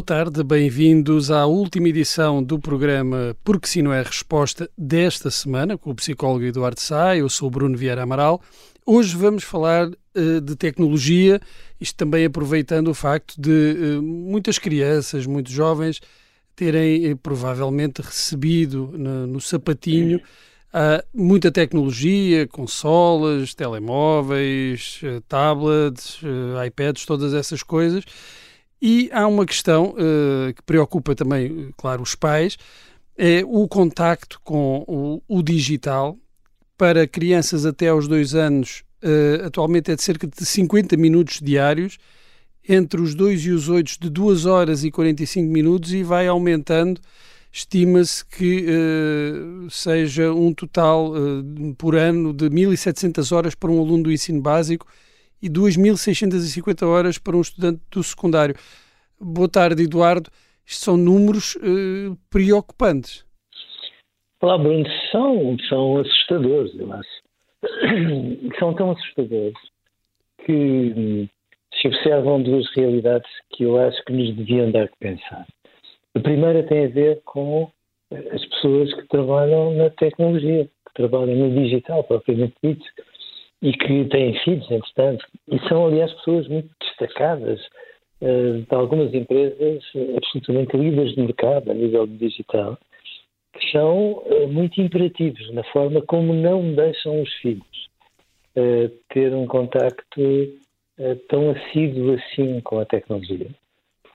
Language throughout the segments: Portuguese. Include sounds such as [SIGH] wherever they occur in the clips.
Boa tarde, bem-vindos à última edição do programa Porque Se Não É Resposta desta semana, com o psicólogo Eduardo Sá. Eu sou Bruno Vieira Amaral. Hoje vamos falar uh, de tecnologia, isto também aproveitando o facto de uh, muitas crianças, muitos jovens, terem uh, provavelmente recebido no, no sapatinho muita tecnologia, consolas, telemóveis, tablets, iPads, todas essas coisas e há uma questão uh, que preocupa também, claro, os pais, é o contacto com o, o digital para crianças até aos dois anos, uh, atualmente é de cerca de 50 minutos diários, entre os 2 e os 8 de 2 horas e 45 minutos e vai aumentando. Estima-se que uh, seja um total por ano de 1.700 horas para um aluno do ensino básico e 2.650 horas para um estudante do secundário. Boa tarde, Eduardo. Isto são números uh, preocupantes. Olá, Bruno. São, são assustadores, eu acho. [CLEARS THROAT] São tão assustadores que hum, se observam duas realidades que eu acho que nos deviam dar que pensar. A primeira tem a ver com eh, as pessoas que trabalham na tecnologia, que trabalham no digital, propriamente dito, e que têm filhos, entretanto, e são, aliás, pessoas muito destacadas uh, de algumas empresas absolutamente líderes de mercado a nível digital, que são uh, muito imperativos na forma como não deixam os filhos uh, ter um contacto tão assíduo assim com a tecnologia.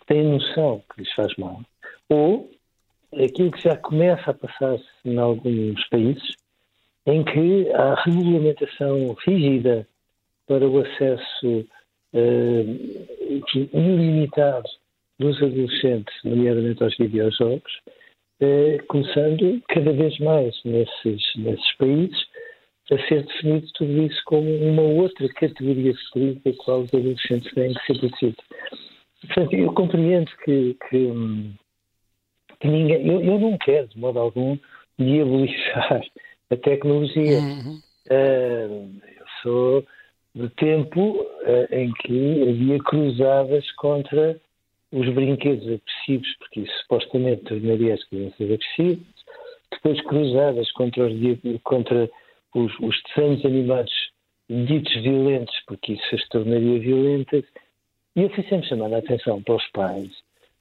Têm noção que lhes faz mal. Ou aquilo que já começa a passar-se em alguns países, em que há regulamentação rígida para o acesso uh, ilimitado dos adolescentes, nomeadamente aos videojogos, uh, começando cada vez mais nesses, nesses países a ser definido tudo isso como uma outra categoria de perigo da qual os adolescentes têm que ser protegidos. Portanto, eu compreendo que, que, que ninguém. Eu, eu não quero, de modo algum, diabolizar a tecnologia. Uhum. Uh, eu sou do tempo uh, em que havia cruzadas contra os brinquedos agressivos, porque isso supostamente tornaria as crianças agressivas, depois cruzadas contra os, contra os, os desenhos animados ditos violentos, porque isso as tornaria violentas. E eu fui sempre chamando a atenção para os pais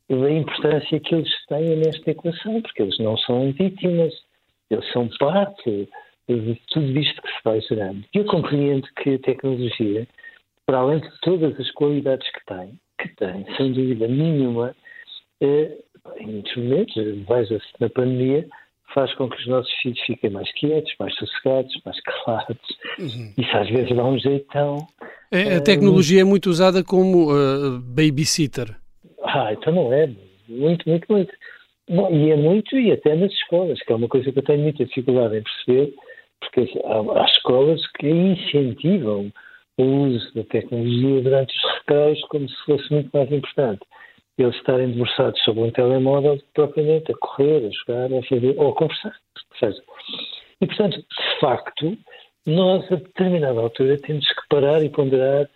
da importância que eles têm nesta equação, porque eles não são vítimas, eles são parte de tudo isto que se vai gerando. Eu compreendo que a tecnologia, para além de todas as qualidades que tem, que tem, sem dúvida nenhuma, eh, em muitos momentos, veja-se na pandemia, faz com que os nossos filhos fiquem mais quietos, mais sossegados, mais calados. Uhum. Isso às vezes dá um jeitão. É, a tecnologia é muito usada como uh, babysitter. Ah, então não é. Muito, muito, muito. Bom, e é muito, e até nas escolas, que é uma coisa que eu tenho muita dificuldade em perceber, porque há, há escolas que incentivam o uso da tecnologia durante os recreios como se fosse muito mais importante. Eles estarem debruçados sobre um telemóvel propriamente a correr, a jogar, a fazer, ou a conversar. Seja. E, portanto, de facto, nós a determinada altura temos que parar e ponderar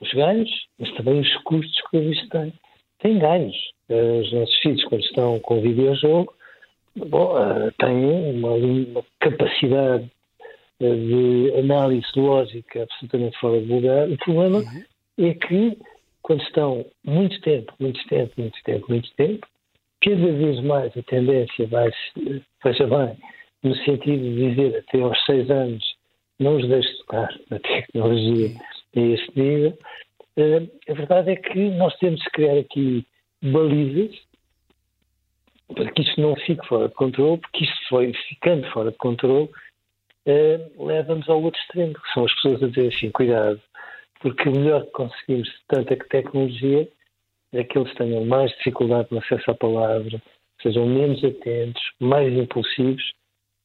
os ganhos, mas também os custos que isto tem. Tem ganhos. Eh, os nossos filhos, quando estão com o videojogo, bom, uh, têm uma, uma, capacidade uh, de análise lógica absolutamente fora de lugar. O problema uhum. é que, quando estão muito tempo, muito tempo, muito tempo, muito tempo, cada vez mais a tendência vai, veja bem, no sentido de dizer até aos seis anos não os deixe tocar na tecnologia a esse nível. A verdade é que nós temos que criar aqui balizas para que isto não fique fora de controle, porque isto foi ficando fora de controle, uh, leva-nos ao outro extremo, que são as pessoas a dizer assim, cuidado, porque o melhor que conseguimos tanta tecnologia é que eles tenham mais dificuldade no acesso à palavra, sejam menos atentos, mais impulsivos,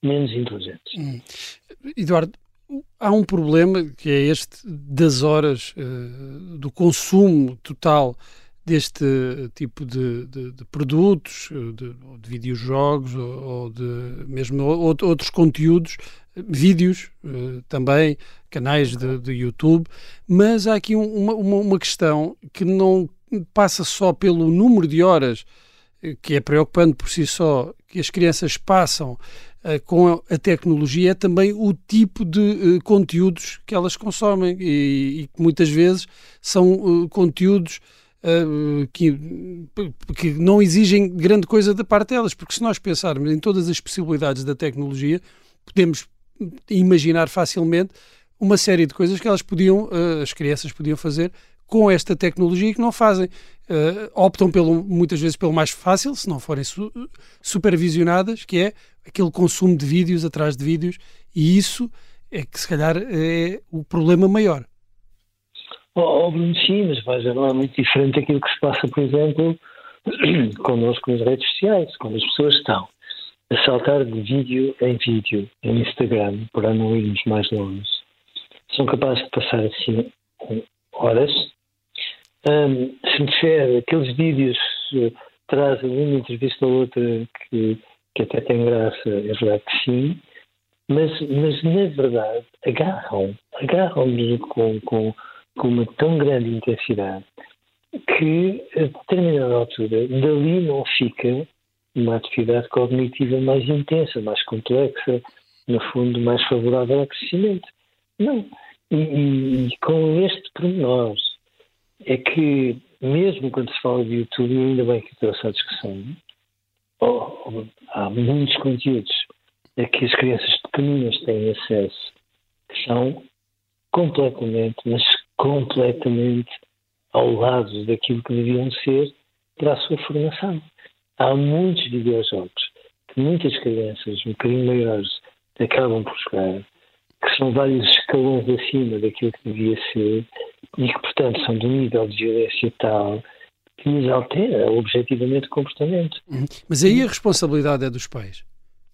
menos inteligentes. Hum. Eduardo, há um problema que é este das horas uh, do consumo total deste tipo de, de, de produtos, eh, de, de videojogos ou, ou, de mesmo outros conteúdos, vídeos uh, também, canais de, de, YouTube, mas há aqui uma, uma, uma, questão que não passa só pelo número de horas, que é preocupante por si só, que as crianças passam com a tecnologia, é também o tipo de conteúdos que elas consomem. E que muitas vezes são conteúdos Uh, que, que não exigem grande coisa da parte delas, porque se nós pensarmos em todas as possibilidades da tecnologia, podemos imaginar facilmente uma série de coisas que elas podiam, uh, as crianças podiam fazer com esta tecnologia que não fazem. Uh, optam pelo, muitas vezes pelo mais fácil, se não forem su supervisionadas, que é aquele consumo de vídeos atrás de vídeos, e isso é que se calhar é o problema maior. Bruno, sim, mas veja, não é muito diferente daquilo que se passa, por exemplo, [CLEARS THROAT] connosco nas redes sociais, quando as pessoas estão a saltar de vídeo em vídeo no Instagram, para não irmos mais longe, são capazes de passar assim horas. Um, se me disser aqueles vídeos uh, trazem uma entrevista ou outra que, que até tem graça, é verdade que sim, mas, mas na verdade agarram, agarram-nos com, com com uma tão grande intensidade que a determinada altura dali não fica uma atividade cognitiva mais intensa, mais complexa, no fundo mais favorável ao crescimento. Não. E, e, e com este pormenor é que, mesmo quando se fala de YouTube, ainda bem que trouxe a discussão, oh, há muitos conteúdos a que as crianças pequeninas têm acesso que são completamente, mas completamente ao lado daquilo que deviam ser para a sua formação. Há muitos videojogos que muitas crianças, um bocadinho maiores, acabam por jogar, que são vários escalões acima daquilo que devia ser e que, portanto, são de um nível de violência tal que nos altera objetivamente o comportamento. Uhum. Mas aí a responsabilidade é dos pais?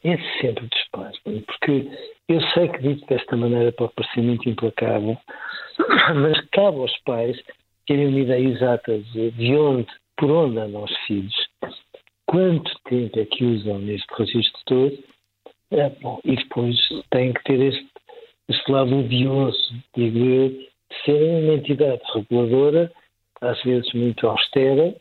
É sempre dos pais, porque eu sei que dito desta maneira pode parecer muito implacável, [CLEARS THROAT] mas cabe aos pais terem uma ideia exata de onde, por onde andam os filhos, quanto tempo é que usam neste registro todo, é, bom, e depois têm que ter este, este lado odioso, digo eu, de serem uma entidade reguladora, às vezes muito austera,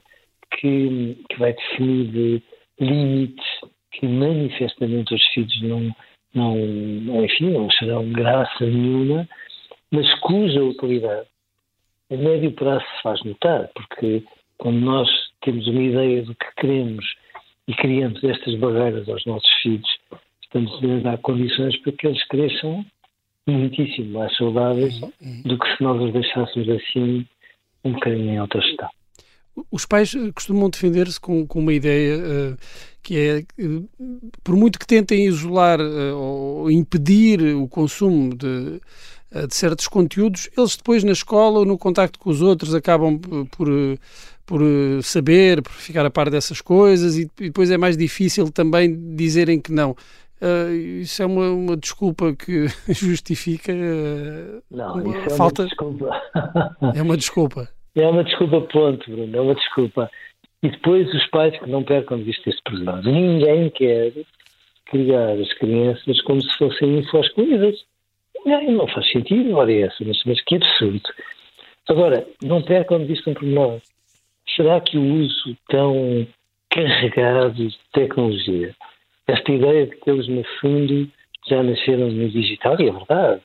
que, que vai definir limites que manifestamente os filhos não, não, enfim, não serão graça nenhuma, mas cuja utilidade a médio prazo se faz notar, porque quando nós temos uma ideia do que queremos e criamos estas barreiras aos nossos filhos, estamos a dar condições para que eles cresçam muitíssimo mais saudáveis do que se nós os deixássemos assim um bocadinho em autogestão. Os pais eh, costumam defender-se com, com, uma ideia uh, que é, uh, por muito que tentem isolar uh, ou impedir o consumo de, de, certos conteúdos, eles depois na escola ou no contacto com os outros acabam por, por saber, por ficar a par dessas coisas e, e depois é mais difícil também dizerem que não. isso é uma, uma, desculpa que [LAUGHS] justifica não, isso é falta. Uma desculpa. [LAUGHS] é uma desculpa. É uma desculpa, ponto, Bruno, é uma desculpa. E depois os pais que não percam de vista este problema. Ninguém quer criar as crianças como se fossem infoscluídas. Não, não faz sentido, ora é essa, mas, mas que absurdo. Agora, não percam de vista um problema. Será que o uso tão carregado de tecnologia, esta ideia de que eles, no fundo, já nasceram no digital, e é verdade,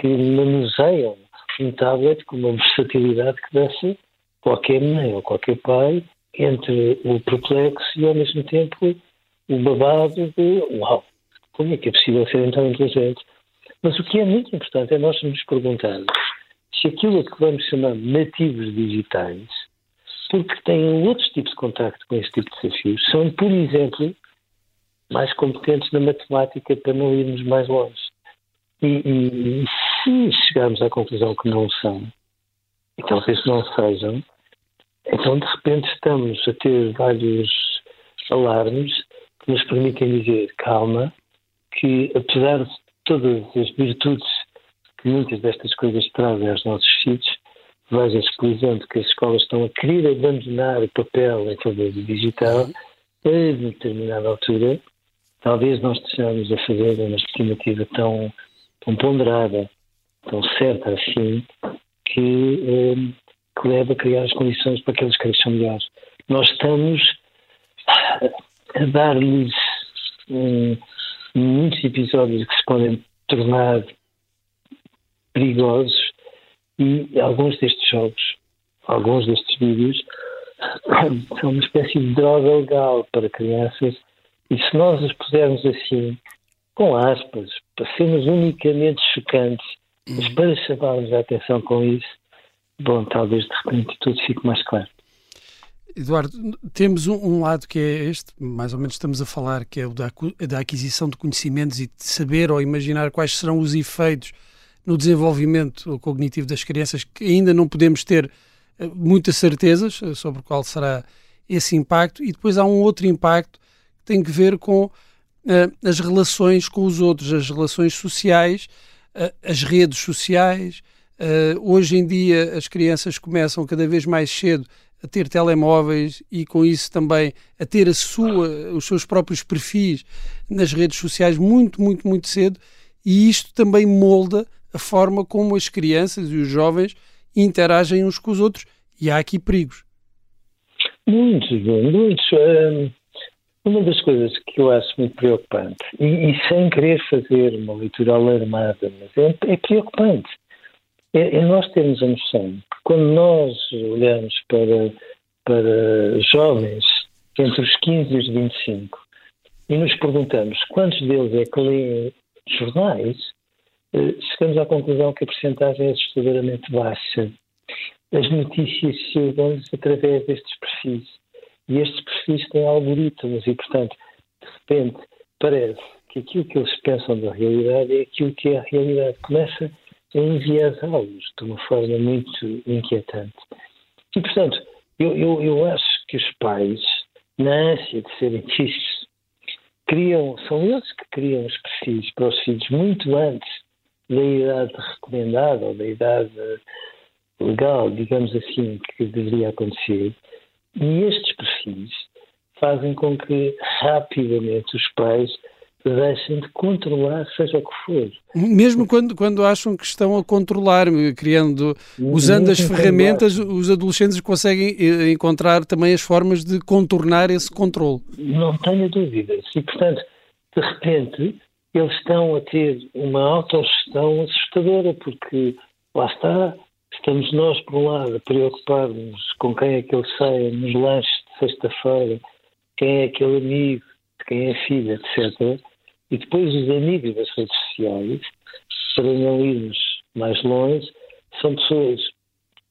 que manuseiam um tablet com uma versatilidade que desse qualquer mãe ou qualquer pai entre o perplexo e ao mesmo tempo o babado de uau, como é que é possível ser tão inteligente? Mas o que é muito importante é nós nos perguntarmos se aquilo que vamos chamar nativos digitais, porque têm outros tipos de contacto com este tipo de desafios, são, por exemplo, mais competentes na matemática para não irmos mais longe. E, e, e se chegarmos à conclusão que não são, e talvez não sejam, então de repente estamos a ter vários alarmes que nos permitem dizer, calma, que apesar de todas as virtudes que muitas destas coisas trazem aos nossos filhos, veja-se, por exemplo, que as escolas estão a querer abandonar o papel em favor do digital, a determinada altura, talvez nós estejamos a fazer uma estimativa tão, tão ponderada, tão certa assim, que, eh, que leva a criar as condições para que eles cresçam melhor. Nós estamos a dar-lhes um, muitos episódios que se podem tornar perigosos e alguns destes jogos, alguns destes vídeos [COUGHS] são uma espécie de droga legal para crianças e se nós os pusermos assim, com aspas, para sermos unicamente chocantes, mas para chamarmos a atenção com isso, bom, talvez de repente tudo fique mais claro. Eduardo, temos um, um, lado que é este, mais ou menos estamos a falar, que é o da, da aquisição de conhecimentos e de saber ou imaginar quais serão os efeitos no desenvolvimento cognitivo das crianças, que ainda não podemos ter eh, muitas certezas eh, sobre qual será esse impacto, e depois há um outro impacto que tem que ver com uh, as relações com os outros, as relações sociais, as redes sociais. Hoje em dia as crianças começam cada vez mais cedo a ter telemóveis e com isso também a ter a sua, os seus próprios perfis nas redes sociais muito, muito, muito cedo e isto também molda a forma como as crianças e os jovens interagem uns com os outros e há aqui perigos. Muitos, muitos. Hum, uma das coisas que eu acho muito preocupante, e, e sem querer fazer uma leitura alarmada, mas é, é preocupante, é, é, nós termos a noção que quando nós olhamos para, para jovens entre os 15 e os 25 e nos perguntamos quantos deles é que leem jornais, eh, chegamos à conclusão que a percentagem é assustadoramente baixa. As notícias chegam-nos através destes perfis. E estes perfis têm algoritmos e, portanto, de repente, parece que aquilo que eles pensam da realidade é aquilo que é a realidade. Começa a enviesá-los de uma forma muito inquietante. E, portanto, eu, eu, eu acho que os pais, na ânsia de serem fixos, criam, são eles que criam os perfis para os filhos muito antes da idade recomendada ou da idade legal, digamos assim, que deveria acontecer. E estes perfis fazem com que rapidamente os pais deixem de controlar, seja o que for. Mesmo quando, quando acham que estão a controlar, criando, usando as [LAUGHS] ferramentas, os adolescentes conseguem eh, encontrar também as formas de contornar esse controle. Não tenho dúvidas. E, portanto, de repente, eles estão a ter uma autogestão assustadora, porque lá está, estamos nós, por um lado, a preocupar-nos com quem é que ele sai nos lanches de sexta-feira, quem é aquele amigo, de quem é filha, etc. E depois os amigos das redes sociais, para não irmos mais longe, são pessoas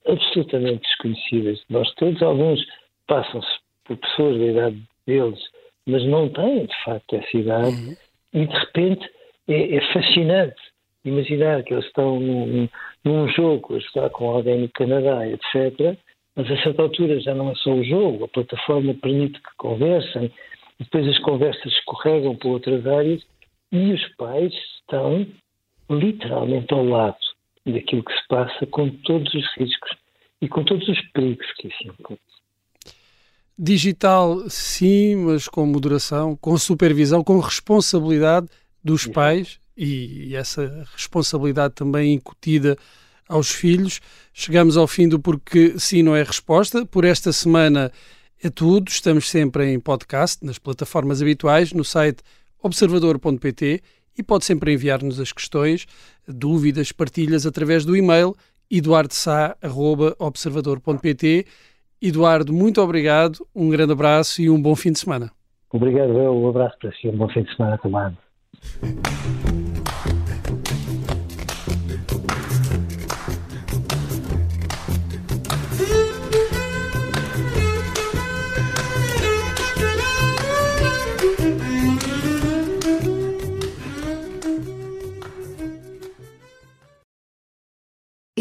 absolutamente desconhecidas de nós todos. Alguns passam-se por pessoas da idade deles, mas não têm, de facto, essa idade. Uhum e de repente é, é fascinante imaginar que eles estão num, num jogo a jogar com alguém no Canadá, etc. Mas a certa altura já não é só o jogo, a plataforma permite que conversem, depois as conversas escorregam para outras áreas e os pais estão literalmente ao lado daquilo que se passa com todos os riscos e com todos os perigos que isso implica. Digital, sim, mas com moderação, com supervisão, com responsabilidade dos pais e essa responsabilidade também incutida aos filhos. Chegamos ao fim do Porque Sim Não é Resposta. Por esta semana é tudo. Estamos sempre em podcast, nas plataformas habituais, no site observador.pt e pode sempre enviar-nos as questões, dúvidas, partilhas através do e-mail eduardosá.observador.pt Eduardo, muito obrigado, um grande abraço e um bom fim de semana. Obrigado, eu. Um abraço para si, um bom fim de semana também.